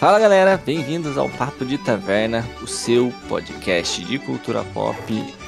Fala galera, bem-vindos ao Papo de Taverna, o seu podcast de cultura pop.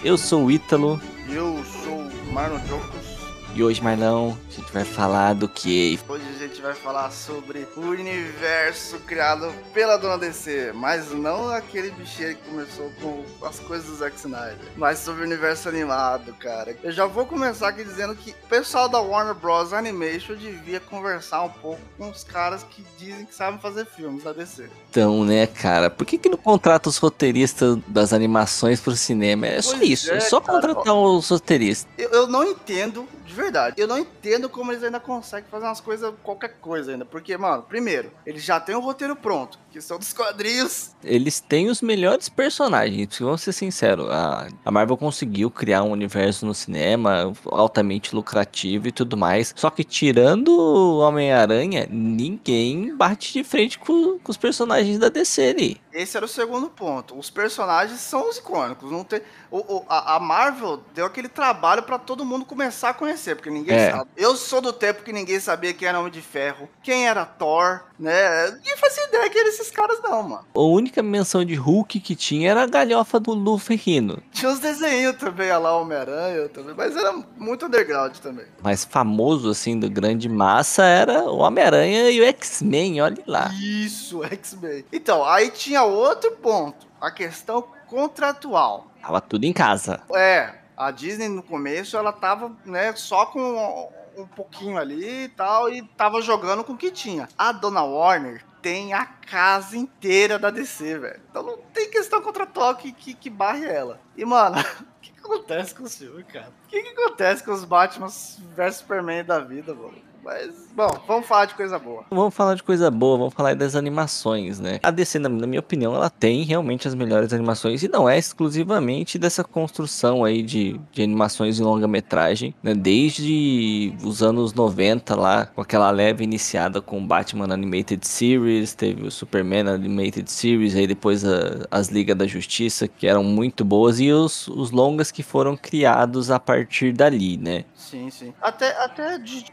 Eu sou o Ítalo. Eu sou o Marlon Jocos. E hoje, Marlão, a gente vai falar do que? Hoje gente vai falar sobre o universo criado pela Dona DC, mas não aquele bicheiro que começou com as coisas do Zack Snyder, mas sobre o universo animado, cara. Eu já vou começar aqui dizendo que o pessoal da Warner Bros. Animation devia conversar um pouco com os caras que dizem que sabem fazer filmes da DC. Então, né, cara, por que que não contrata os roteiristas das animações pro cinema? É só Pois isso, é, é, só cara. contratar os roteiristas. Eu, eu não entendo, de verdade, eu não entendo como eles ainda conseguem fazer umas coisas, qualquer coisa ainda. Porque, mano, primeiro, eles já têm o roteiro pronto, que são dos quadrinhos. Eles têm os melhores personagens, vamos ser sinceros. A, a Marvel conseguiu criar um universo no cinema altamente lucrativo e tudo mais. Só que tirando o Homem-Aranha, ninguém bate de frente com, com os personagens da DC ali. Esse era o segundo ponto. Os personagens são os icônicos. Não tem, o, o- a, a Marvel deu aquele trabalho pra todo mundo começar a conhecer, porque ninguém É. sabe. Eu sou do tempo que ninguém sabia quem era Homem de Ferro, quem era Thor, né? Ninguém fazia ideia que eram esses caras, não, mano. A única menção de Hulk que tinha era a galhofa do Luffy rindo. Tinha uns desenhos também, olha lá, Homem-Aranha também, mas era muito underground também. mais famoso, assim, do grande massa era o Homem-Aranha e o X-Men, olha lá. Isso, X-Men. Então, aí tinha outro ponto, a questão contratual. Tava tudo em casa. É, a Disney no começo ela tava, né, só com um, pouquinho ali e tal, e tava jogando com o que tinha. A Dona Warner tem a casa inteira da DC, velho. Então não tem questão contratual que, que, que barre ela. E, mano, o que, que acontece com os filmes, cara? O que, que acontece com os Batman vs Superman da vida, mano? Mas, bom, vamos falar de coisa boa. Vamos falar de coisa boa, vamos falar das animações, né? A DC, na, na minha opinião, ela tem realmente as melhores animações e não é exclusivamente dessa construção aí de, de animações em longa-metragem, né? Desde os anos 90 lá, com aquela leve iniciada com o Batman Animated Series, teve o Superman Animated Series, aí depois a- as Ligas da Justiça, que eram muito boas, e os, os longas que foram criados a partir dali, né? Sim, sim. Até, até de,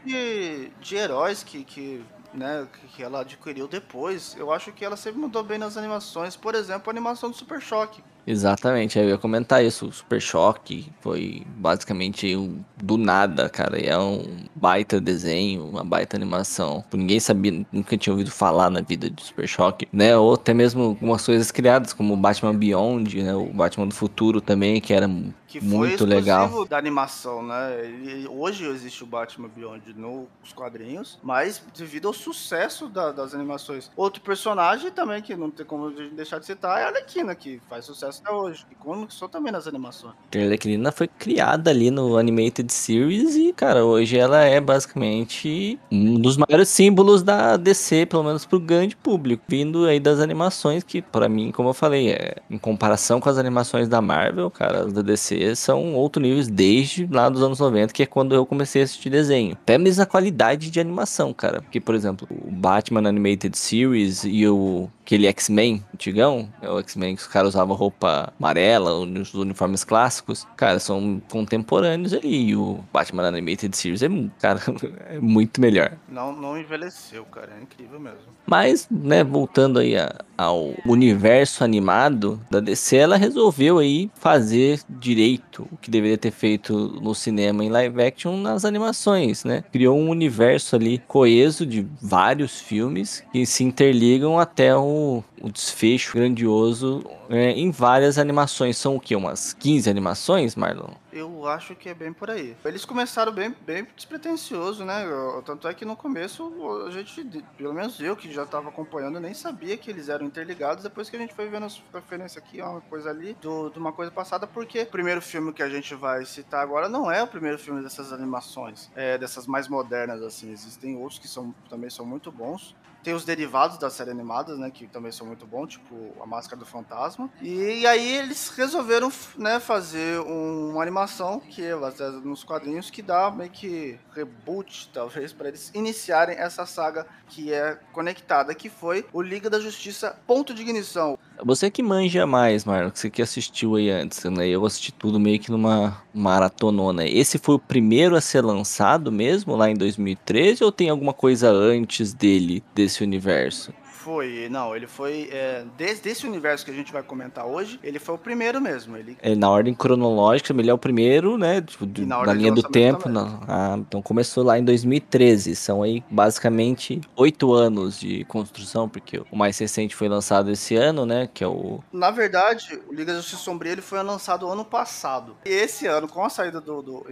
de, heróis que, que, né, que ela adquiriu depois, eu acho que ela sempre mudou bem nas animações. Por exemplo, a animação do Super Choque. Exatamente, eu ia comentar isso. O Super Choque foi basicamente um, do nada, cara. E é um baita desenho, uma baita animação. Ninguém sabia, nunca tinha ouvido falar na vida de Super Choque, né? Ou até mesmo algumas coisas criadas, como o Batman Beyond, né? O Batman do Futuro também, que era Que foi muito exclusivo legal. da animação, né? Ele- hoje existe o Batman Beyond nos quadrinhos, mas devido ao sucesso da- das animações. Outro personagem também que não tem como deixar de citar é a Arlequina, que faz sucesso até hoje. E começou também nas animações. A Arlequina foi criada ali no Animated Series e, cara, hoje ela é basicamente um dos maiores símbolos da DC, pelo menos pro grande público, vindo aí das animações que, pra mim, como eu falei, é, em comparação com as animações da Marvel, cara, da DC são outro nível desde lá dos anos 90, que é quando eu comecei a assistir desenho. Até mesmo a qualidade de animação, cara, porque, por exemplo, o Batman Animated Series e o aquele X-Men antigão, é o X-Men que os caras usavam roupa amarela, os uniformes clássicos, cara, são contemporâneos ali. E o Batman Animated Series é, cara, é muito melhor. Não, não envelheceu, cara. É incrível mesmo. Mas, né, voltando aí a- ao universo animado da DC, ela resolveu aí fazer direito o que deveria ter feito no cinema em live action nas animações, né? Criou um universo ali coeso de vários filmes que se interligam até o, o desfecho grandioso é, em várias animações. São o quê? Umas 15 animações, Marlon? Eu acho que é bem por aí. Eles começaram bem, bem despretensioso, né? Tanto é que no começo a gente, pelo menos eu que já tava acompanhando, nem sabia que eles eram interligados. Depois que a gente foi vendo as referências aqui, uma coisa ali, do- de uma coisa passada, porque o primeiro filme que a gente vai citar agora não é o primeiro filme dessas animações, é, dessas mais modernas, assim. Existem outros que são, também são muito bons. Tem os derivados das séries animadas, né? Que também são muito bons, tipo A Máscara do Fantasma. E, e aí eles resolveram, né, fazer um- uma animação que é baseada nos quadrinhos que dá meio que reboot, talvez, para eles iniciarem essa saga que é conectada, que foi o Liga da Justiça Ponto de Ignição. Você que manja mais, Marlon, você que assistiu aí antes, né? Eu assisti tudo meio que numa maratonona. Esse foi o primeiro a ser lançado mesmo, lá em 2013, ou tem alguma coisa antes dele, desse universo? Foi, não, ele foi. É, desde esse universo que a gente vai comentar hoje, ele foi o primeiro mesmo. Ele, É, na ordem cronológica, ele é o primeiro, né? Tipo, do- na na, linha do tempo. na- ah, então começou lá em 2013. São aí basicamente oito anos de construção, porque o mais recente foi lançado esse ano, né? Que é o. Na verdade, o Liga da Justiça Sombria ele foi lançado ano passado. E esse ano, com a saída do, do,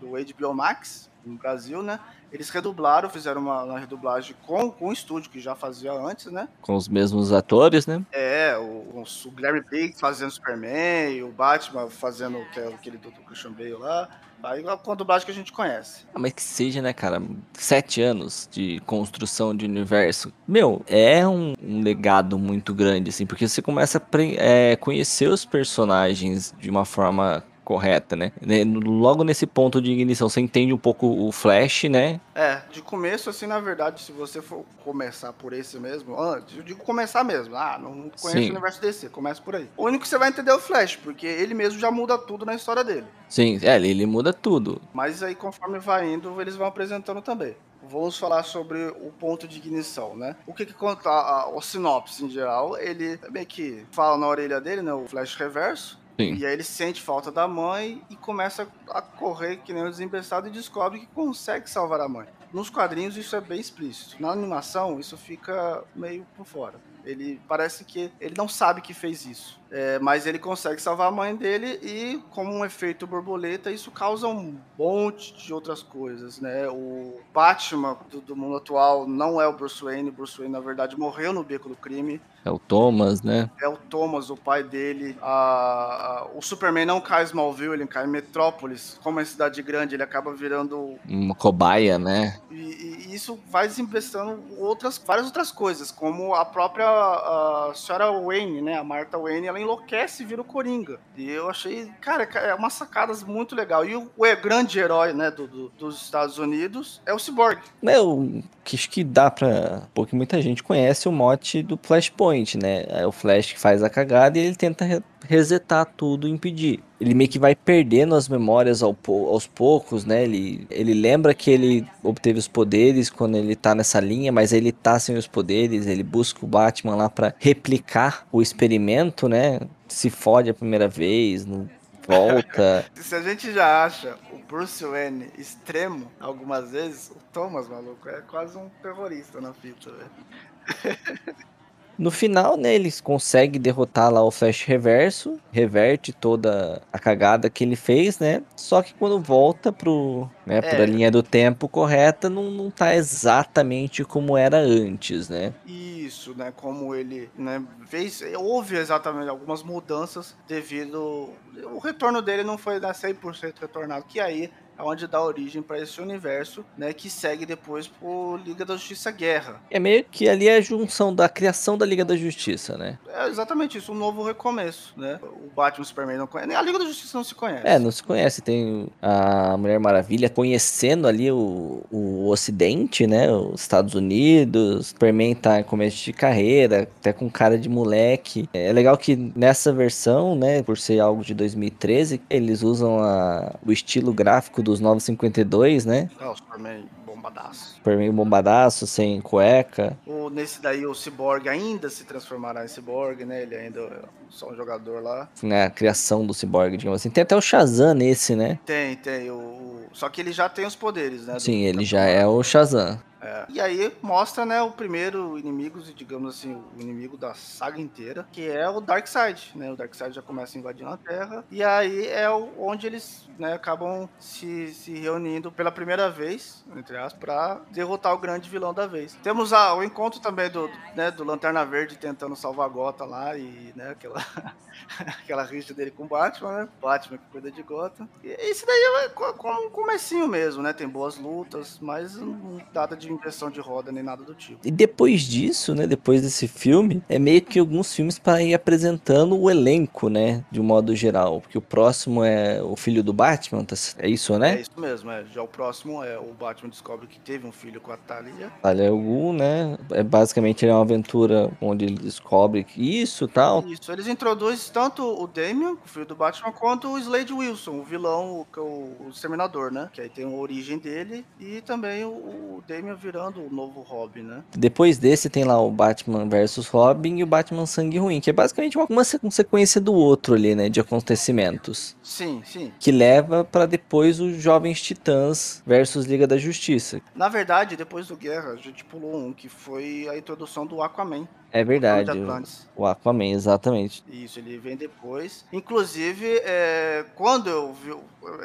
do HBO Max no Brasil, né? Eles redublaram, fizeram uma, uma redublagem com, com o estúdio que já fazia antes, né? Com os mesmos atores, né? É, o, o Guilherme Briggs fazendo Superman, o Batman fazendo que é aquele do, do Christian Bale lá. Aí com a dublagem que a gente conhece. Ah, mas que seja, né, cara? Sete anos de construção de universo. Meu, é um, um legado muito grande, assim, porque você começa a é, conhecer os personagens de uma forma correta, né? Né, Logo nesse ponto de ignição, você entende um pouco o Flash, né? É, de começo, assim, na verdade, se você for começar por esse mesmo, antes, eu digo começar mesmo, ah, não conheço Sim. o universo DC, começa por aí. O único que você vai entender é o Flash, porque ele mesmo já muda tudo na história dele. Sim, é, ele, ele muda tudo. Mas aí, conforme vai indo, eles vão apresentando também. Vamos falar sobre o ponto de ignição, né? O que que conta a, a- o sinopse em geral? Ele meio que fala na orelha dele, né? O flash reverso. Sim. E aí ele sente falta da mãe e começa a correr que nem um desembestado e descobre que consegue salvar a mãe. Nos quadrinhos isso é bem explícito. Na animação isso fica meio por fora. Ele parece que ele não sabe que fez isso. É, mas ele consegue salvar a mãe dele e, como um efeito borboleta, isso causa um monte de outras coisas, né? O Batman do, do mundo atual não é o Bruce Wayne. O Bruce Wayne, na verdade, morreu no beco do crime. É o Thomas, né? É o Thomas, o pai dele. A- a- o Superman não cai em Smallville, ele cai em Metrópolis. Como é cidade grande, ele acaba virando Uma cobaia, né? e, e isso vai desinvestando outras, várias outras coisas, como a própria a senhora Wayne, né? A Martha Wayne, ela enlouquece e vira o Coringa. E eu achei, cara, é uma sacada muito legal. E o, o grande herói, né, do, do- dos Estados Unidos é o Cyborg. Eu que acho que dá pra. Porque muita gente conhece o mote do Flashpoint, né? É o Flash que faz a cagada e ele tenta resetar tudo impedir. Ele meio que vai perdendo as memórias ao aos poucos, né? Ele, ele lembra que ele obteve os poderes quando ele tá nessa linha, mas ele tá sem os poderes. Ele busca o Batman lá pra replicar o experimento, né? Se fode a primeira vez, não volta. Se a gente já acha o Bruce Wayne extremo algumas vezes, o Thomas, maluco, é quase um terrorista na fita, velho. No final, né, eles conseguem derrotar lá o Flash Reverso, reverte toda a cagada que ele fez, né? Só que quando volta pro, né, É. pra linha do tempo correta, não, não tá exatamente como era antes, né? Isso, né? Como ele né, fez. Houve exatamente algumas mudanças devido. O retorno dele não foi né, 100% retornado, que aí onde dá origem para esse universo, né? Que segue depois por Liga da Justiça Guerra. É meio que ali é a junção da criação da Liga da Justiça, né? É exatamente isso, um novo recomeço, né? O Batman e o Superman não conhecem. A Liga da Justiça não se conhece. É, não se conhece. Tem a Mulher Maravilha conhecendo ali o, o Ocidente, né? Os Estados Unidos. Superman tá em começo de carreira, até com cara de moleque. É legal que nessa versão, né? Por ser algo de 2013, eles usam a- o estilo gráfico dos 952, né? Ah, o Superman bombadaço. Superman bombadaço, sem cueca. O, nesse daí o Cyborg ainda se transformará em Cyborg, né? Ele ainda é só um jogador lá. Né, a criação do Cyborg, digamos assim. Tem até o Shazam nesse, né? Tem, tem. O, o- Só que ele já tem os poderes, né? Sim, ele já é o Shazam. É. E aí mostra, né, o primeiro inimigo, digamos assim, o inimigo da saga inteira, que é o Darkseid, né? O Darkseid já começa invadindo a Terra. E aí é onde eles, né, acabam se, se reunindo pela primeira vez, entre aspas, pra derrotar o grande vilão da vez. Temos a- o encontro também do, né, do Lanterna Verde tentando salvar a Gota lá e, né, aquela aquela rixa dele com o Batman, né? Batman que cuida de Gotham. E esse daí é co- como um comecinho mesmo, né? Tem boas lutas, mas não nada de inversão de roda nem nada do tipo. E depois disso, né, depois desse filme, é meio que alguns filmes para ir apresentando o elenco, né, de um modo geral, porque o próximo é o filho do Batman, tá é isso, É né? isso mesmo, é. Já o próximo é o Batman descobre que teve um filho com a Talia. Talia al Ghul, né? É basicamente é uma aventura onde ele descobre que isso, tal. Isso, eles introduzem tanto o Damian, o filho do Batman, quanto o Slade Wilson, o vilão, o, é o, o Exterminador, né? Que aí tem a origem dele e também o, o Damian virando o novo Robin, né? Depois desse tem lá o Batman versus Robin e o Batman Sangue Ruim, que é basicamente uma, uma sequência do outro ali, né, de acontecimentos. Sim, sim. Que leva para depois os Jovens Titãs versus Liga da Justiça. Na verdade, depois do Guerra, a gente pulou um, que foi a introdução do Aquaman. É verdade. O, o Aquaman, exatamente. Isso, ele vem depois. Inclusive, é, quando eu vi,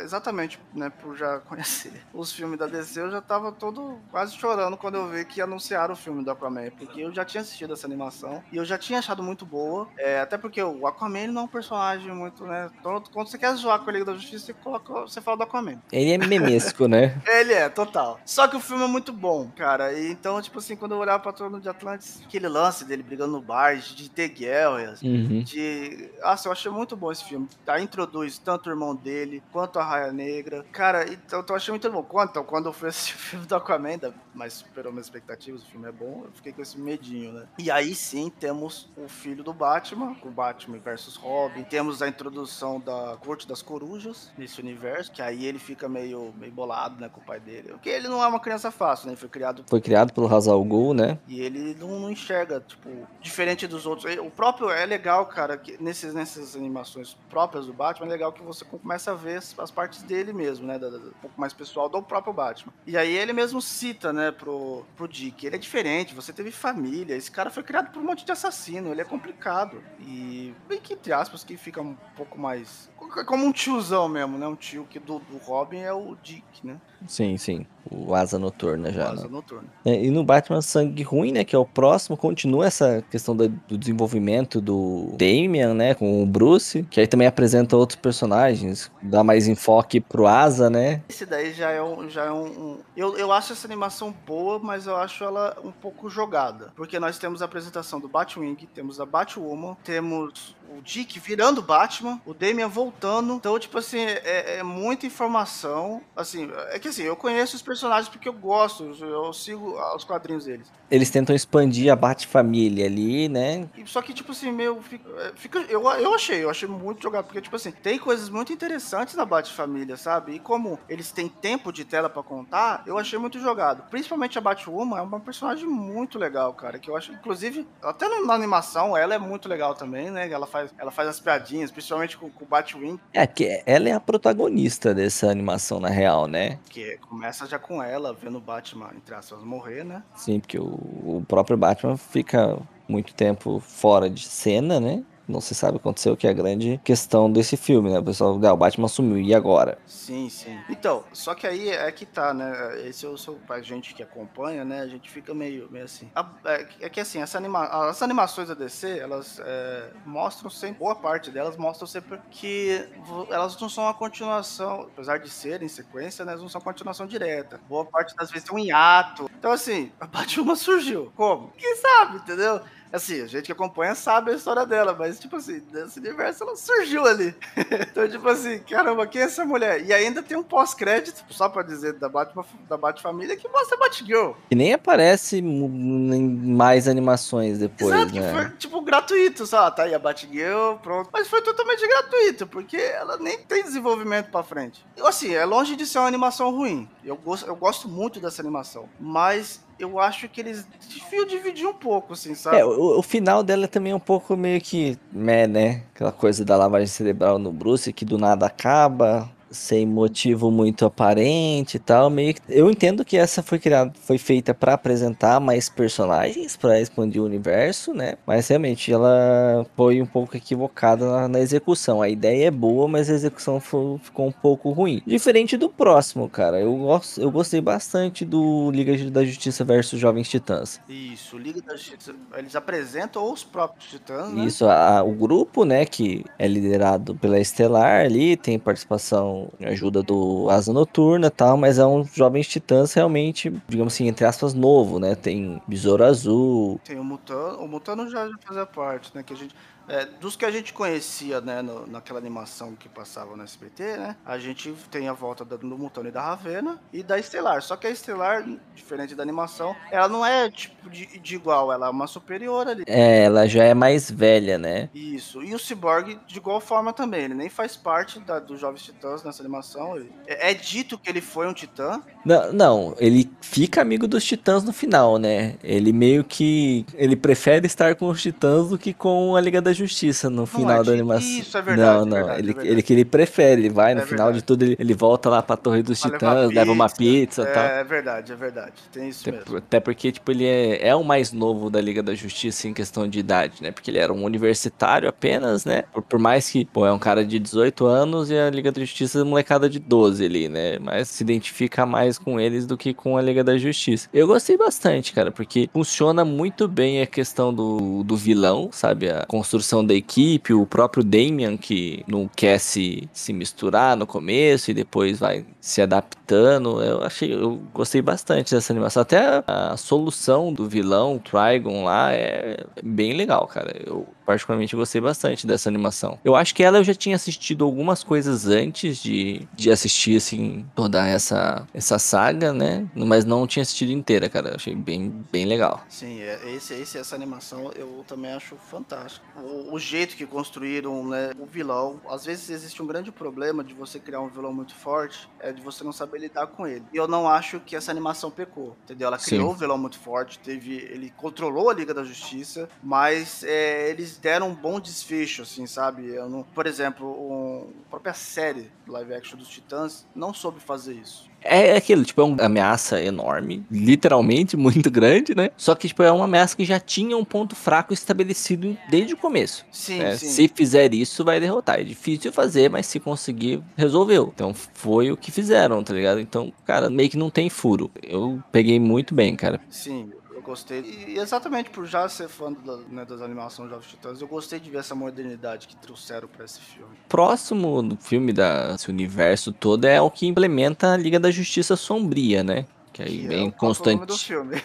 exatamente, né, por já conhecer os filmes da DC, eu já tava todo quase chorando quando eu vi que anunciaram o filme do Aquaman, porque eu já tinha assistido essa animação e eu já tinha achado muito boa, é, até porque o Aquaman não é um personagem muito, né, então, quando você quer zoar com a Liga da Justiça, você, coloca, você fala do Aquaman. Ele é memesco, né? ele é, total. Só que o filme é muito bom, cara, e então, tipo assim, quando eu olhava pra Trono de Atlantis, aquele lance dele brigando no bar, de ter guerras, uhum. de... Nossa, eu achei muito bom esse filme. Tá, introduz tanto o irmão dele, quanto a Raia Negra. Cara, então eu achei muito bom. Então, quando eu fui assistir o filme do Aquaman, mas superou minhas expectativas, o filme é bom, eu fiquei com esse medinho, né? E aí sim, temos o filho do Batman, o Batman versus Robin. Temos a introdução da Corte das Corujas nesse universo, que aí ele fica meio, meio bolado, né, com o pai dele. Porque ele não é uma criança fácil, né? Ele foi criado... Foi criado pelo Hazal Ghul, né? E ele não, não enxerga, tipo, diferente dos outros. O próprio é legal, cara, que nesses, nessas animações próprias do Batman, é legal que você começa a ver as, as partes dele mesmo, né? Da, da, um pouco mais pessoal do próprio Batman. E aí ele mesmo cita, né, pro, pro Dick, ele é diferente, você teve família, esse cara foi criado por um monte de assassino, ele é complicado. E bem que, entre aspas, que fica um pouco mais. Como um tiozão mesmo, né? Um tio que do, do Robin é o Dick, né? Sim, sim. O Asa Noturna já. O Asa né? Noturna. É, e no Batman Sangue Ruim, né? Que é o próximo, continua essa questão do, do, desenvolvimento do Damian, né? Com o Bruce. Que aí também apresenta outros personagens. Dá mais enfoque pro Asa, né? Esse daí já é um. Já é um, um... Eu, eu acho essa animação boa, mas eu acho ela um pouco jogada. Porque nós temos a apresentação do Batwing, temos a Batwoman, temos o Dick virando Batman, o Damian voltando. Então, tipo assim, é, é, muita informação. Assim, é que assim, eu conheço os personagens porque eu gosto, eu sigo os quadrinhos deles. Eles tentam expandir a Bat-família ali, né? Só que, tipo assim, fica, é, fica, eu, eu achei, eu achei muito jogado, porque, tipo assim, tem coisas muito interessantes na Bat-família, sabe? E como eles têm tempo de tela para contar, eu achei muito jogado. Principalmente a Batwoman é uma personagem muito legal, cara, que eu acho, inclusive, até na animação, ela é muito legal também, né? Ela faz, ela faz as piadinhas, principalmente com, com o Batwing. É, que ela é a protagonista dessa animação, na real, né? Que começa já com ela, vendo o Batman, entre aspas, morrer, né? Sim, porque o o próprio Batman fica muito tempo fora de cena, né? Não se sabe o que aconteceu, que é a grande questão desse filme, né? O pessoal, ah, o Batman sumiu, e agora? Sim, sim. Então, só que aí é que tá, né? Esse é o seu, pra gente que acompanha, né? A gente fica meio, meio assim. É, é que assim, essa anima, as animações da DC, elas é, mostram sempre, boa parte delas mostram sempre que elas não são uma continuação, apesar de serem sequência, né? Elas não são continuação direta. Boa parte das vezes tem um hiato. Então, assim, a Batman surgiu. Como? Quem sabe, entendeu? Assim, a gente que acompanha sabe a história dela, mas, tipo assim, nesse universo ela surgiu ali. então, tipo assim, caramba, quem é essa mulher? E ainda tem um pós-crédito, só pra dizer, da Batman, da Batfamília, que mostra a Batgirl. Que nem aparece em mais animações depois, Exato, né? que foi, tipo, gratuito, sabe? Tá aí a Batgirl, pronto. Mas foi totalmente gratuito, porque ela nem tem desenvolvimento pra frente. Assim, é longe de ser uma animação ruim. Eu gosto, eu gosto muito dessa animação. Mas eu acho que eles deviam dividir um pouco, assim, sabe? É, o, o, final dela também é um pouco meio que, meh, né? Aquela coisa da lavagem cerebral no Bruce que do nada acaba sem motivo muito aparente e tal, meio que... eu entendo que essa foi criada, foi feita para apresentar mais personagens, para expandir o universo, né? Mas realmente ela foi um pouco equivocada na, na execução. A ideia é boa, mas a execução foi, ficou um pouco ruim. Diferente do próximo, cara. Eu gosto, eu gostei bastante do Liga da Justiça versus Jovens Titãs. Isso, Liga da Justiça, eles apresentam os próprios Titãs, né? Isso, a, o grupo, né, que é liderado pela Estelar ali, tem participação ajuda do Asa Noturna tal, mas é um Jovens Titãs realmente, digamos assim, entre aspas, novo, né? Tem Besouro Azul. Tem o Mutano, o Mutano já fazia parte, né? Que a gente, É, dos que a gente conhecia, né, no, naquela animação que passava no SBT, né? A gente tem a volta do, do Mutano e da Ravena e da Estelar. Só que a Estelar, diferente da animação, ela não é tipo de, de igual, ela é uma superior ali. É, ela já é mais velha, né? Isso. E o Cyborg, de igual forma também, ele nem faz parte da, dos Jovens Titãs nessa animação. Ele, é, é, dito que ele foi um titã. Não, não, ele fica amigo dos titãs no final, né? Ele meio que. Ele prefere estar com os titãs do que com a Liga da Justiça no não final é da animação. Isso, é verdade. Não, não. É verdade, ele, é verdade. ele que ele prefere, ele vai no é final verdade. de tudo, ele, ele volta lá pra Torre dos pra Titãs, leva uma pizza e tal. É verdade, é verdade. Tem isso até, mesmo. Até porque, tipo, ele é, é o mais novo da Liga da Justiça em questão de idade, né? Porque ele era um universitário apenas, né? Por, por mais que, pô, é um cara de 18 anos e a Liga da Justiça é molecada de 12 ali, né? Mas se identifica mais com eles do que com a Liga da Justiça. Eu gostei bastante, cara, porque funciona muito bem a questão do, do vilão, sabe? A construção da equipe, o próprio Damian, que não quer se, se misturar no começo e depois vai se adaptando. Eu achei, eu gostei bastante dessa animação. Até a, a solução do vilão, Trigon lá, é bem legal, cara. Eu particularmente gostei bastante dessa animação. Eu acho que ela eu já tinha assistido algumas coisas antes de, de assistir, assim, toda essa, essa saga, né? Mas não tinha assistido inteira, cara. Eu achei bem, bem legal. Sim, é, esse, esse, essa animação eu também acho fantástico. O, o jeito que construíram, né, o vilão. Às vezes existe um grande problema de você criar um vilão muito forte, é de você não saber lidar com ele. E eu não acho que essa animação pecou, entendeu? Ela criou Sim. um vilão muito forte, teve, ele controlou a Liga da Justiça, mas é, eles deram um bom desfecho, assim, sabe? Eu não, por exemplo, um, a própria série live action dos Titãs não soube fazer isso. É aquilo, tipo, é uma ameaça enorme, literalmente muito grande, né? Só que, tipo, é uma ameaça que já tinha um ponto fraco estabelecido desde o começo. Sim, né? sim. Se fizer isso, vai derrotar. É difícil fazer, mas se conseguir, resolveu. Então foi o que fizeram, tá ligado? Então, cara, meio que não tem furo. Eu peguei muito bem, cara. Sim, gostei. E exatamente por já ser fã da, né, das animações Jovens Titãs, eu gostei de ver essa modernidade que trouxeram para esse filme. Próximo do filme desse universo todo é o que implementa a Liga da Justiça Sombria, né? Que aí que vem é Constant...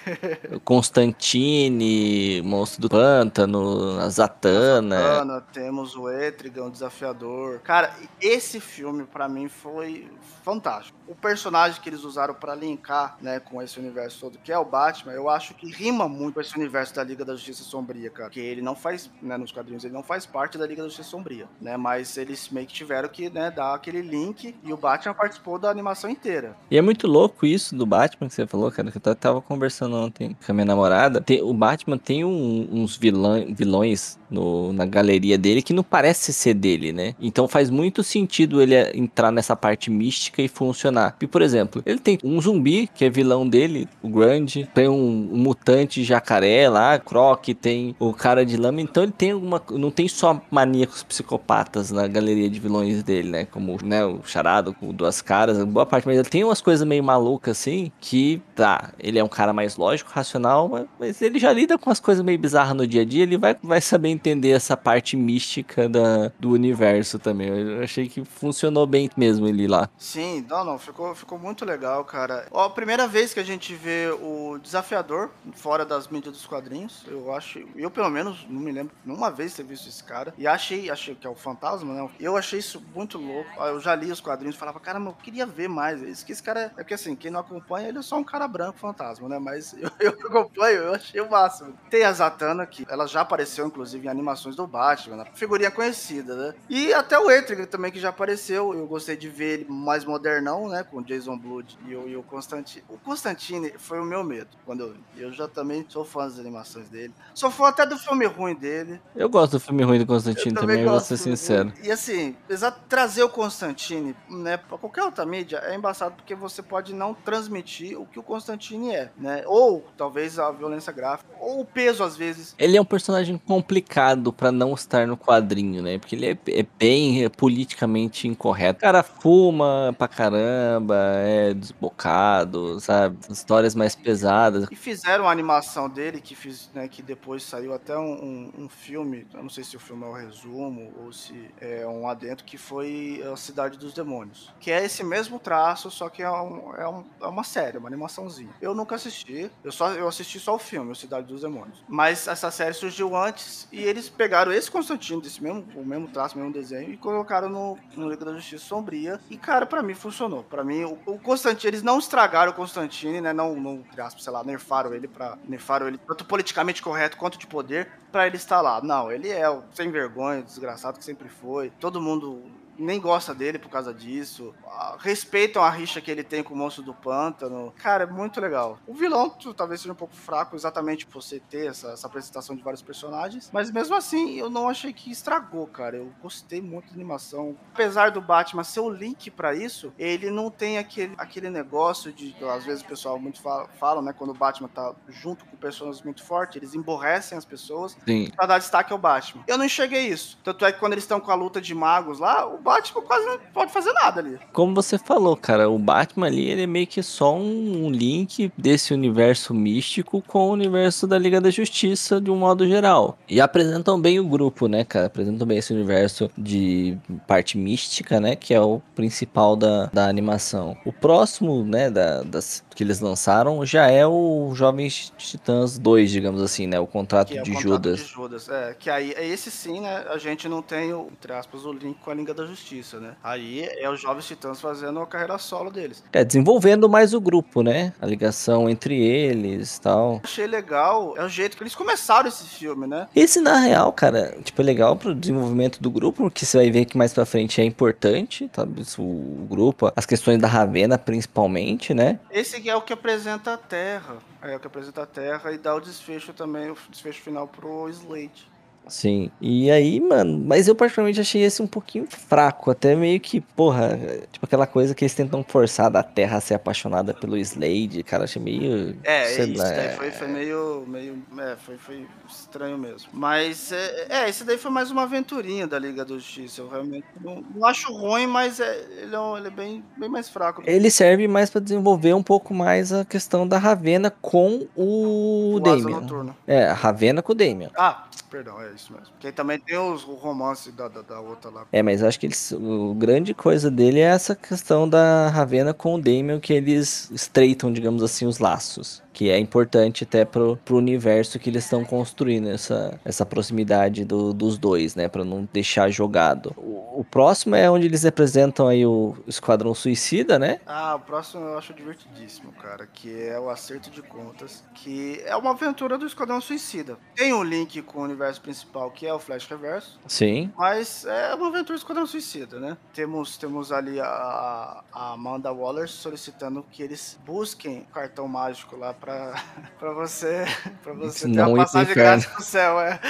Constantine, Monstro do Pântano, a Zatanna. Zatanna temos o Etrigan, o Desafiador. Cara, esse filme para mim foi fantástico. O personagem que eles usaram para linkar, né, com esse universo todo, que é o Batman, eu acho que rima muito com esse universo da Liga da Justiça Sombria, cara. Que ele não faz, né, nos quadrinhos, ele não faz parte da Liga da Justiça Sombria, né? Mas eles meio que tiveram que, né, dar aquele link e o Batman participou da animação inteira. E é muito louco isso do Batman que você falou, cara, que eu tava conversando ontem com a minha namorada. Tem, o Batman tem um, uns vilão, vilões no, na galeria dele que não parece ser dele, né? Então faz muito sentido ele entrar nessa parte mística e funcionar. E, por exemplo, ele tem um zumbi, que é vilão dele, o Grande, tem um, um mutante jacaré lá, Croc, tem o cara de lama, então ele tem alguma. Não tem só maníacos psicopatas na galeria de vilões dele, né? Como né, o Charado com duas caras, boa parte, mas ele tem umas coisas meio malucas assim, que tá, ele é um cara mais lógico, racional, mas, mas ele já lida com as coisas meio bizarras no dia a dia, ele vai, vai saber entender essa parte mística da, do universo também. Eu achei que funcionou bem mesmo ele lá. Sim, não, não, ficou, ficou muito legal, cara. Ó, a primeira vez que a gente vê o desafiador fora das mídias dos quadrinhos, eu acho, eu pelo menos não me lembro uma vez ter visto esse cara. E achei, achei que é o fantasma, né? Eu achei isso muito louco. Eu já li os quadrinhos, falava, cara, eu queria ver mais. Isso que esse cara é porque assim, quem não acompanha, ele é só um cara branco fantasma, né? Mas eu, eu acompanho, eu achei o máximo. Tem a Zatanna, que ela já apareceu, inclusive, em animações do Batman, né? figurinha conhecida, né? E até o Etrigan também, que já apareceu. Eu gostei de ver ele mais modernão, né? Com o Jason Blood e o, e o Constantine. O Constantine foi o meu medo quando eu vi. Eu já também sou fã das animações dele. Sou fã até do filme ruim dele. Eu gosto do filme ruim do Constantine também, também vou ser sincero. E assim, apesar de trazer o Constantine, né, pra qualquer outra mídia, é embaçado porque você pode não transmitir o que o Constantine é, né? Ou talvez a violência gráfica, ou o peso às vezes. Ele é um personagem complicado para não estar no quadrinho, né? Porque ele é, é bem politicamente incorreto. O cara fuma pra caramba, é desbocado, sabe? Histórias mais pesadas. E fizeram a animação dele, que, fiz, né, que depois saiu até um, um, um filme, eu não sei se o filme é o resumo ou se é um adentro, que foi A Cidade dos Demônios. Que é esse mesmo traço, só que é, um, é, um, é uma série. série, uma animaçãozinha. Eu nunca assisti, eu só eu assisti só o filme, o Cidade dos Demônios. Mas essa série surgiu antes e eles pegaram esse Constantino, desse mesmo, o mesmo traço, o mesmo desenho, e colocaram no, no Liga da Justiça Sombria. E, cara, para mim funcionou. Para mim, o, o Constantino, eles não estragaram o Constantine, né? Não, não, sei lá, nerfaram ele para nerfaram ele tanto politicamente correto quanto de poder para ele estar lá. Não, ele é o sem vergonha, desgraçado que sempre foi. Todo mundo nem gosta dele por causa disso. Ah, respeitam a rixa que ele tem com o monstro do pântano. Cara, é muito legal. O vilão talvez seja um pouco fraco, exatamente por você ter essa, essa, apresentação de vários personagens. Mas mesmo assim, eu não achei que estragou, cara. Eu gostei muito da animação. Apesar do Batman ser o link para isso, ele não tem aquele, aquele negócio de. Às vezes o pessoal muito fala, fala, né? Quando o Batman tá junto com pessoas muito fortes, eles emborrecem as pessoas Sim. pra dar destaque ao Batman. Eu não enxerguei isso. Tanto é que quando eles estão com a luta de magos lá, o Batman quase não pode fazer nada ali. Como você falou, cara, o Batman ali ele é meio que só um link desse universo místico com o universo da Liga da Justiça de um modo geral. E apresentam bem o grupo, né, cara? Apresentam bem esse universo de parte mística, né? Que é o principal da, da animação. O próximo, né, da, das, que eles lançaram já é o Jovens Titãs 2, digamos assim, né? O contrato, é de, o contrato Judas. de Judas. É, que aí, esse sim, né? A gente não tem, o, entre aspas, o link com a Liga da Justiça, né? Aí é os Jovens Titãs fazendo a carreira solo deles. É, desenvolvendo mais o grupo, né? A ligação entre eles tal. Achei legal, é o jeito que eles começaram esse filme, né? Esse, na real, cara, tipo, é legal pro desenvolvimento do grupo, porque você vai ver que mais pra frente é importante, tá? O grupo, as questões da Ravena, principalmente, né? Esse que é o que apresenta a Terra. É o que apresenta a Terra e dá o desfecho também, o desfecho final pro Slade. Sim. E aí, mano, mas eu particularmente achei esse um pouquinho fraco, até meio que, porra, tipo aquela coisa que eles tentam forçar da Terra a ser apaixonada pelo Slade, cara, achei meio. É, isso lá, daí foi, foi meio. meio é, foi, foi estranho mesmo. Mas, é, é, esse daí foi mais uma aventurinha da Liga da Justiça. Eu realmente não, não acho ruim, mas é, ele, é, ele é bem, bem mais fraco. Ele serve mais para desenvolver um pouco mais a questão da Ravena com o, o Damian. É, a Ravena com o Damian. Ah, perdão, é isso mesmo. Porque também tem os, o romance da, da, da, outra lá. É, mas acho que eles, o grande coisa dele é essa questão da Ravena com o Damien, que eles estreitam, digamos assim, os laços que é importante até pro, pro universo que eles estão construindo, essa, essa proximidade do, dos dois, né, para não deixar jogado. O, o, próximo é onde eles representam aí o Esquadrão Suicida, né? Ah, o próximo eu acho divertidíssimo, cara, que é o Acerto de Contas, que é uma aventura do Esquadrão Suicida. Tem um link com o universo principal, que é o Flash Reverso. Sim. Mas é uma aventura do Esquadrão Suicida, né? Temos, temos ali a, a Amanda Waller solicitando que eles busquem o cartão mágico lá pra, pra você, pra você ter uma passagem grátis pro céu. É.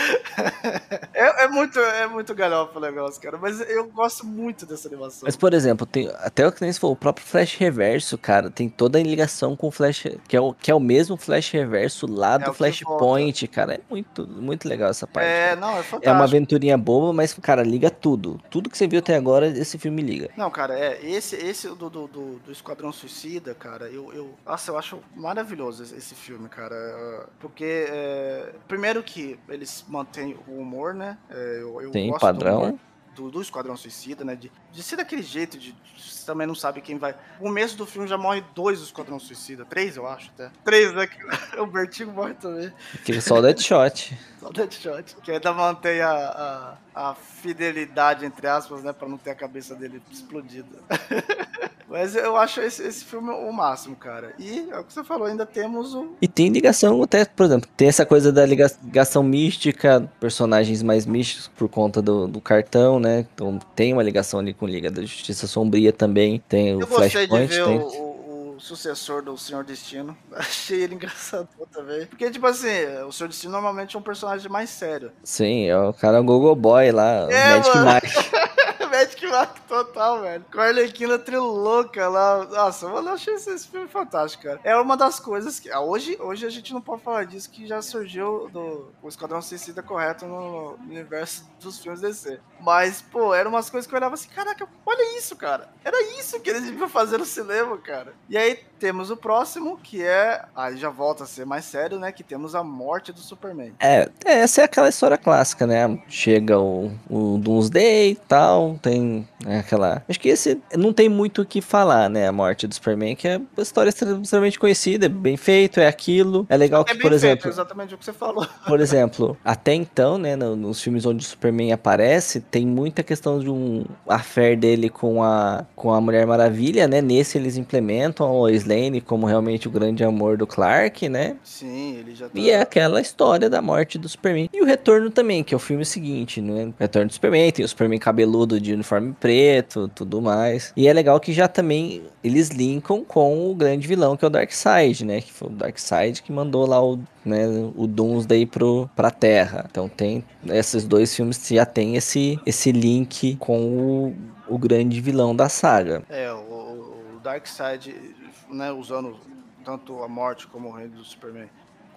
é, é, muito, é muito galhofa o negócio, cara. Mas eu gosto muito dessa animação. Mas, por exemplo, tem, até o que nem se falou, o próprio Flash Reverso, cara, tem toda a ligação com o Flash, que é o, que é o mesmo Flash Reverso lá é do Flashpoint, cara. É muito, muito legal essa parte. É, cara. não, é fantástico. É uma aventurinha boba, mas, cara, liga tudo. Tudo que você viu até agora, esse filme liga. Não, cara, é, esse, esse do, do, do, do Esquadrão Suicida, cara, eu, eu, nossa, eu acho maravilhoso esse filme, cara. Porque, é, primeiro que eles mantêm o humor, né? É, eu, eu Tem padrão. Do, do, Esquadrão Suicida, né? De, de ser daquele jeito, de, de, você também não sabe quem vai. No começo do filme já morre dois do Esquadrão Suicida. Três, eu acho, até. Três, né? o Bertigo morre também. Que só o Deadshot. só o Deadshot. Que ainda mantém a, a, a, fidelidade, entre aspas, né? Pra não ter a cabeça dele explodida. Mas eu acho esse, esse filme o máximo, cara. E é o que você falou, ainda temos o. E tem ligação até, por exemplo, tem essa coisa da ligação mística, personagens mais místicos por conta do, do cartão, né? Então tem uma ligação ali com Liga da Justiça Sombria também. Tem eu o Flashpoint. De ver tem... o, sucessor do Senhor Destino. Achei ele engraçado também. Porque, tipo assim, o Senhor Destino normalmente é um personagem mais sério. Sim, é o cara Gogo Boy lá, é, o Magic Mike. Magic Mark total, velho. Com a Arlequina trilouca lá. Nossa, mano, eu achei esse, filme fantástico, cara. É uma das coisas que. Ah, hoje, hoje a gente não pode falar disso, que já surgiu do o Esquadrão Suicida correto no universo dos filmes DC. Mas, pô, eram umas coisas que eu olhava assim, caraca, olha isso, cara. Era isso que eles deviam fazer no cinema, cara. E aí temos o próximo, que é. Aí já volta a ser mais sério, né? Que temos a morte do Superman. É, essa é aquela história clássica, né? Chega o, o Doomsday e tal, tem tem né, aquela. Acho que esse não tem muito o que falar, né? A morte do Superman, que é uma história extremamente conhecida, é bem feito, é aquilo. É legal É que, por feito, exemplo. exatamente o que você falou. Por exemplo, até então, né, no- nos filmes onde o Superman aparece, tem muita questão de um affair dele com a, com a Mulher Maravilha, né? Nesse eles implementam a Lois Lane como realmente o grande amor do Clark, né? Sim, ele já tá. E é aquela história da morte do Superman. E o retorno também, que é o filme seguinte, né? Retorno do Superman, tem o Superman cabeludo de uniforme preto, tudo mais. E é legal que já também eles linkam com o grande vilão, que é o Darkseid, né? Que foi o Darkseid que mandou lá o, né, o Doomsday pro, pra Terra. Então tem esses dois filmes que já tem esse, esse link com o, o grande vilão da saga. É, o, o Darkseid, né, usando tanto a morte como o reino do Superman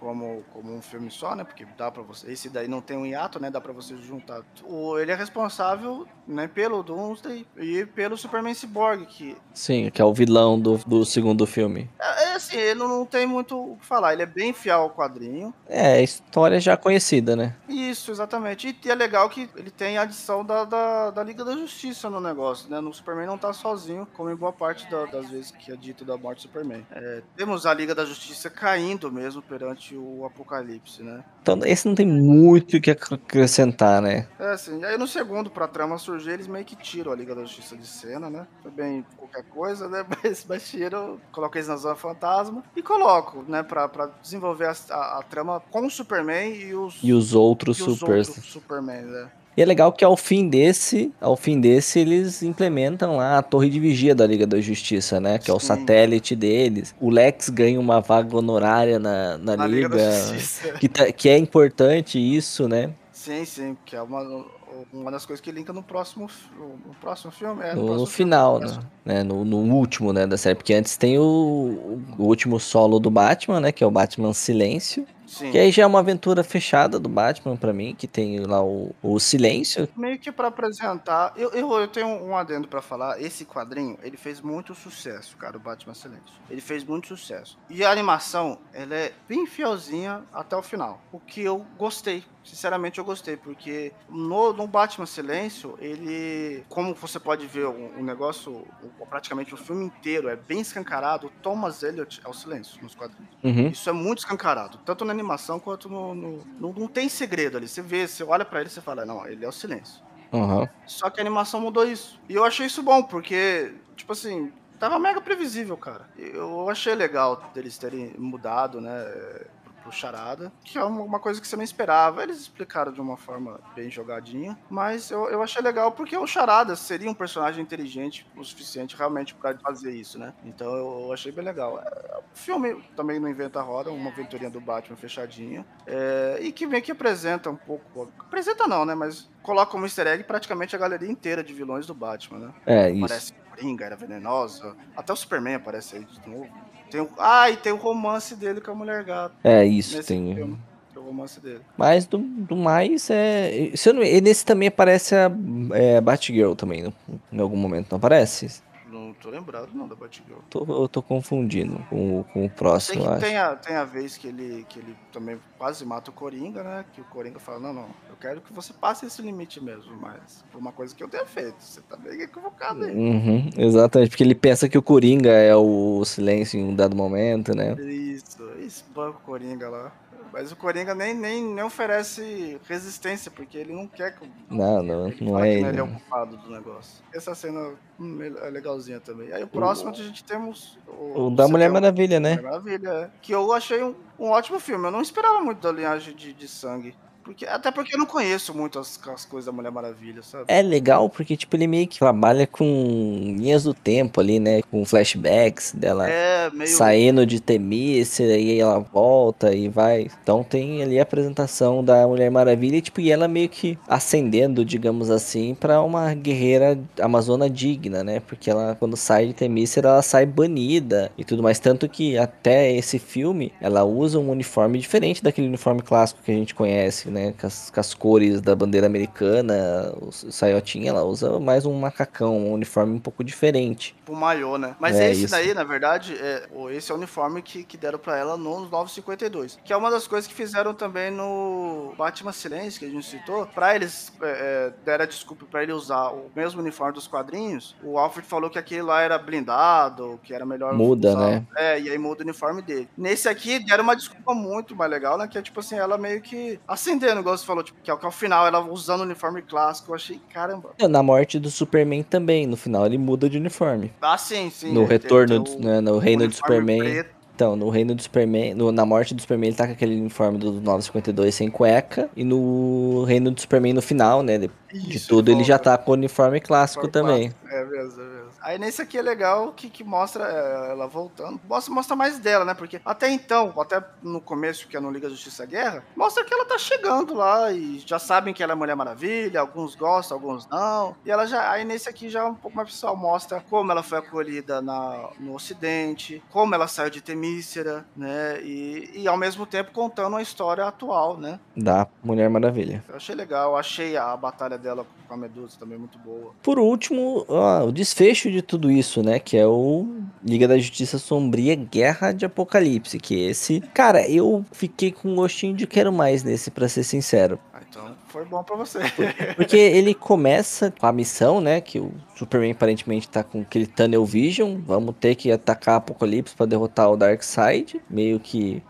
como, como um filme só, né? Porque dá pra você. Esse daí não tem um hiato, né? Dá pra você juntar. O, ele é responsável, né, pelo Doomsday e pelo Superman Cyborg, que Sim, que é o vilão do, do segundo filme. é, é assim, ele não tem muito o que falar. Ele é bem fiel ao quadrinho. É, história já conhecida, né? Isso, exatamente. E é legal que ele tem a adição da, da, da Liga da Justiça no negócio, né? No Superman não tá sozinho, como em boa parte da- das vezes que é dito da morte do Superman. É, temos a Liga da Justiça caindo mesmo perante o Apocalipse, né? Então, esse não tem muito o que ac- acrescentar, né? É assim, aí no segundo, pra trama surgir, eles meio que tiram a Liga da Justiça de cena, né? Bem qualquer coisa, né? Mas, mas tiram, colocam eles na Zona Fantasma e colocam, né? Pra, pra desenvolver a, a- a trama com o Superman e os, E os outros e os supers. outros Superman, né? E é legal que ao fim desse, ao fim desse, eles implementam lá a torre de vigia da Liga da Justiça, né? Que é o Sim. satélite deles. O Lex ganha uma vaga honorária na, na, Na Liga Liga. que, tá- que é importante isso, né? Sim, sim, que é uma, uma das coisas que linka no próximo, no próximo filme. É, No, no próximo final, filme. né? né? No, no último, né, da série. Porque antes tem o, o último solo do Batman, né? Que é o Batman Silêncio. Sim. Que aí já é uma aventura fechada do Batman pra mim, que tem lá o, o Silêncio. Meio que pra apresentar, eu, eu, eu tenho um adendo pra falar. Esse quadrinho, ele fez muito sucesso, cara, o Batman Silêncio. Ele fez muito sucesso. E a animação, ela é bem fielzinha até o final. O que eu gostei. Sinceramente, eu gostei, porque no, no Batman Silêncio, ele, como você pode ver, o, o negócio, o- praticamente o filme inteiro é bem escancarado. Thomas Elliott é o silêncio nos quadrinhos. Uhum. Isso é muito escancarado, tanto na animação quanto no. no- no- não tem segredo ali. Você vê, você olha pra ele e você fala, não, ele é o silêncio. Uhum. Só que a animação mudou isso. E eu achei isso bom, porque, tipo assim, tava mega previsível, cara. Eu achei legal deles terem mudado, né? Pro- Charada, que é uma coisa que você não esperava. Eles explicaram de uma forma bem jogadinha, mas eu, eu achei legal porque o Charada seria um personagem inteligente o suficiente realmente pra fazer isso, né? Então eu achei bem legal. É, O filme também não inventa roda, uma aventurinha do Batman fechadinha. É, e que meio que apresenta um pouco. Apresenta não, né? Mas coloca como easter egg praticamente a galeria inteira de vilões do Batman, né? É, isso. Aparece Coringa, era venenosa. Até o Superman aparece aí de novo. Tem. Ah, e tem o romance dele com a mulher gato. É, isso tem. filme. Tem o romance dele. Mas do, do mais é. Se eu não, e nesse também aparece a é, Batgirl também, no- em algum momento, não aparece? Tô lembrado, não, da Batgirl. Tô, eu tô confundindo com, o- com o Sei próximo, que acho. tem a, tem a vez que ele, que ele também quase mata o Coringa, né? Que o Coringa fala, não, não, eu quero que você passe esse limite mesmo, mas por uma coisa que eu tenha feito. Você tá bem equivocado aí. Uhum, exatamente, porque ele pensa que o Coringa é o silêncio em um dado momento, né? Isso, espanca o Coringa lá. Mas o Coringa nem, nem, nem oferece resistência, porque ele não quer que. Não, não, ele não é ele. ele é o culpado do negócio. Essa cena hum, é legalzinha também. Aí o próximo a gente temos. O da Mulher Maravilha, né? Maravilha, é. Que eu achei um, um ótimo filme. Eu não esperava muito da linhagem de, de sangue. Porque, até porque eu não conheço muito as, as coisas da Mulher Maravilha, sabe? É legal porque, tipo, ele meio que trabalha com linhas do tempo ali, né? Com flashbacks dela É, meio. saindo de Temícera, aí ela volta e vai. Então tem ali a apresentação da Mulher Maravilha, e, tipo, e ela meio que ascendendo, digamos assim, pra uma guerreira amazona digna, né? Porque ela, quando sai de Temícera, ela sai banida e tudo mais. Tanto que até esse filme, ela usa um uniforme diferente daquele uniforme clássico que a gente conhece, né? com as, com as cores da bandeira americana, o Saiotinha, ela usa mais um macacão, um uniforme um pouco diferente. O maiô, né? Mas É, esse isso. daí, na verdade, é, esse é o uniforme que, que deram pra ela nos 952. Que é uma das coisas que fizeram também no Batman Silêncio, que a gente citou. Pra eles é, é, deram a desculpa pra ele usar o mesmo uniforme dos quadrinhos, o Alfred falou que aquele lá era blindado, que era melhor Muda, usar. né? É, e aí muda o uniforme dele. Nesse aqui, deram uma desculpa muito mais legal, né? Que é tipo assim, ela meio que acendendo, igual você falou, tipo, que, é, que ao final ela usando o uniforme clássico. Eu achei, caramba. Na morte do Superman também, no final ele muda de uniforme. Ah, sim, sim. no retorno, do- né, no reino do Superman. preto. Então, no reino do Superman, no- na morte do Superman, ele tá com aquele uniforme do 952 sem cueca. E no reino do Superman, no final, né? De, de Isso, tudo, ele já tá com o uniforme clássico Uniforme também. clássico. É mesmo, é mesmo. Aí nesse aqui é legal que, que mostra é, ela voltando. Mostra, mostra mais dela, né? Porque até então, até no começo, que é no Liga Justiça Guerra, mostra que ela tá chegando lá e já sabem que ela é Mulher Maravilha, alguns gostam, alguns não. E ela já. Aí nesse aqui já é um pouco mais pessoal, mostra como ela foi acolhida na, no Ocidente, como ela saiu de Temícera, né? E, e ao mesmo tempo contando uma história atual, né? Da Mulher Maravilha. Eu achei legal, achei a batalha dela com a Medusa também muito boa. Por último, ó, o desfecho de tudo isso, né? Que é o Liga da Justiça Sombria Guerra de Apocalipse. Que esse. Cara, eu fiquei com um gostinho de quero mais nesse, pra ser sincero. Ah, então foi bom pra você. Porque ele começa com a missão, né? Que o Superman aparentemente tá com aquele Tunnel Vision. Vamos ter que atacar Apocalipse pra derrotar o Darkseid. Meio que.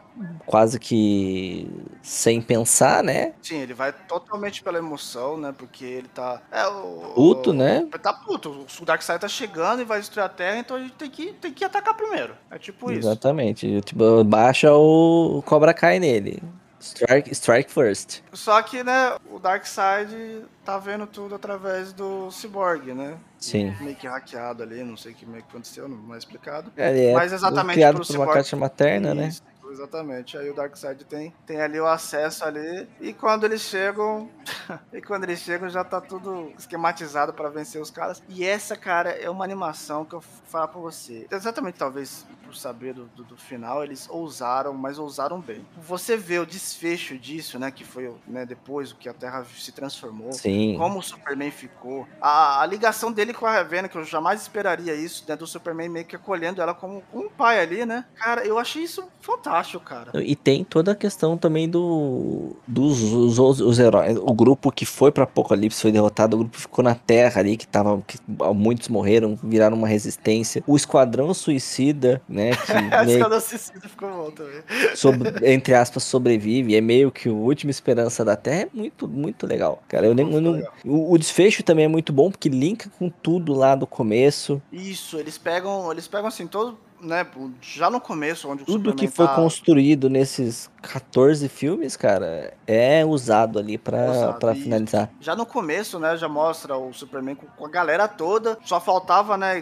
Quase que sem pensar, né? Sim, ele vai totalmente pela emoção, né? Porque ele tá. É, o, Puto, o- né? Ele tá puto. O Darkseid tá chegando e vai destruir a Terra, então a gente tem que, tem que atacar primeiro. É tipo isso. Exatamente. Tipo, baixa o Cobra Kai nele. Strike, strike first. Só que, né, o Darkseid tá vendo tudo através do Cyborg, né? Sim. Meio que hackeado ali, não sei o que meio que aconteceu, não é explicado. Ele é Mas exatamente criado por uma caixa materna, né? Exatamente. Aí o Darkseid tem, tem ali o acesso ali. E quando eles chegam. e quando eles chegam, já tá tudo esquematizado pra vencer os caras. E essa, cara, é uma animação que eu falo pra você. Exatamente, talvez, saber do, do, do final, eles ousaram, mas ousaram bem. Você vê o desfecho disso, né? Que foi né, depois o que a Terra se transformou. Sim. Como o Superman ficou. A, a ligação dele com a Ravenna, que eu jamais esperaria isso, né? Do Superman meio que acolhendo ela como, como um pai ali, né? Cara, eu achei isso fantástico, cara. E tem toda a questão também do dos os, os- os heróis. O grupo que foi pra Apocalipse foi derrotado, o grupo ficou na Terra ali, que tava. Que muitos morreram, viraram uma resistência. O Esquadrão Suicida, né? Que Essa meio, ficou bom também. sob- entre aspas, sobrevive. É meio que a última esperança da Terra. É muito, muito legal. Cara, eu nem. eu não- o, o desfecho também é muito bom, porque linka com tudo lá do começo. Isso, eles pegam, eles pegam assim, todo, né, já no começo, onde o Tudo que foi tá construído nesses 14 filmes, cara, é usado ali isso. finalizar. Já no começo, né, já mostra o Superman com, a galera toda. Só faltava, né,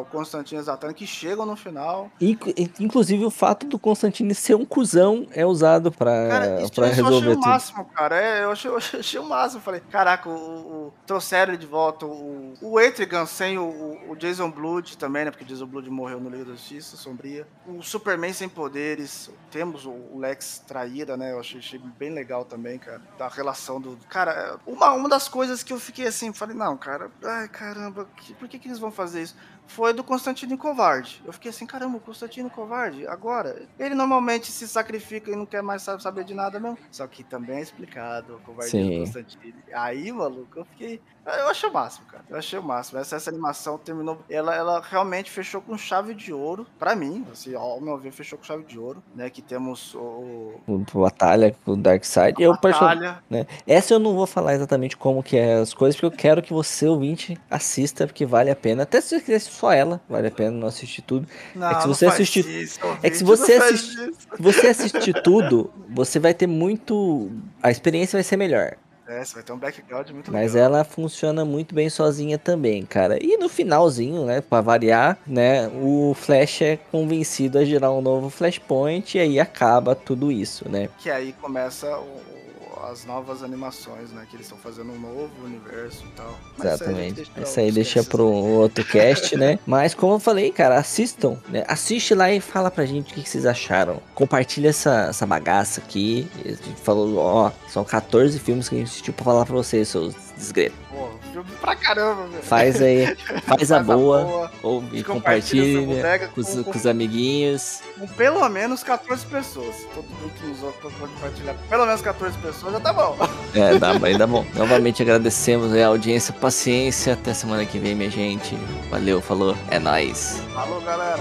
o Constantino e Zatanna que chegam no final. Inclu- Inclusive o fato do Constantine ser um cuzão é usado pra, Cara, isso pra eu achei resolver o tudo. máximo, cara. É, eu achei, eu achei- o máximo. Falei, caraca, o, o- trouxeram ele de volta. O, o Etrigan sem o, o- Jason Blood também, né? Porque o Jason Blood morreu no Liga da Justiça, Sombria. O Superman sem poderes. Temos o Lex traíra, né? Eu achei, achei bem legal também, cara. Da relação do. Cara, uma, uma das coisas que eu fiquei assim, falei, não, cara, ai caramba, que- por que, que eles vão fazer isso? Foi do Constantino Covarde. Eu fiquei assim, caramba, o Constantino Covarde, agora. Ele normalmente se sacrifica e não quer mais sa- saber de nada mesmo. Só que também é explicado o covarde Sim. do Constantino. Aí, maluco, eu fiquei. Eu achei o máximo, cara. Eu achei o máximo. Essa, essa animação terminou. Ela, ela realmente fechou com chave de ouro. Pra mim, assim, ao meu ver, fechou com chave de ouro. Né? Que temos o. O Batalha com o Darkseid. Eu, Batalha. né, Essa eu não vou falar exatamente como que é as coisas, porque eu quero que você, ouvinte, assista, porque vale a pena. Até se você quiser só ela, vale a pena não assistir tudo. Não, É que se você assistir- isso, é que se você assistir- você assistir tudo, você vai ter muito. A experiência vai ser melhor. É, você vai ter um background muito Mas legal. ela funciona muito bem sozinha também, cara. E no finalzinho, né, pra variar, né, o Flash é convencido a gerar um novo Flashpoint e aí acaba tudo isso, né? Que aí começa o- as novas animações, né? Que eles estão fazendo um novo universo e tal. Mas Exatamente. Isso aí deixa para um outro cast, né? Mas como eu falei, cara, assistam, né? Assiste lá e fala pra gente o que vocês acharam. Compartilha essa, essa bagaça aqui. A gente falou, ó, são 14 filmes que a gente assistiu pra falar pra vocês, seus desgredos. Pô, filme pra caramba, velho. Faz aí, faz, faz a boa, boa ouve, compartilha com, com, com, os amiguinhos. Com pelo menos 14 pessoas. Todo mundo que nos ouve pra compartilhar pelo menos 14 pessoas já tá bom. É, dá, ainda bom. Novamente agradecemos a audiência, paciência. Até semana que vem, minha gente. Valeu, falou. É nóis. Falou, galera.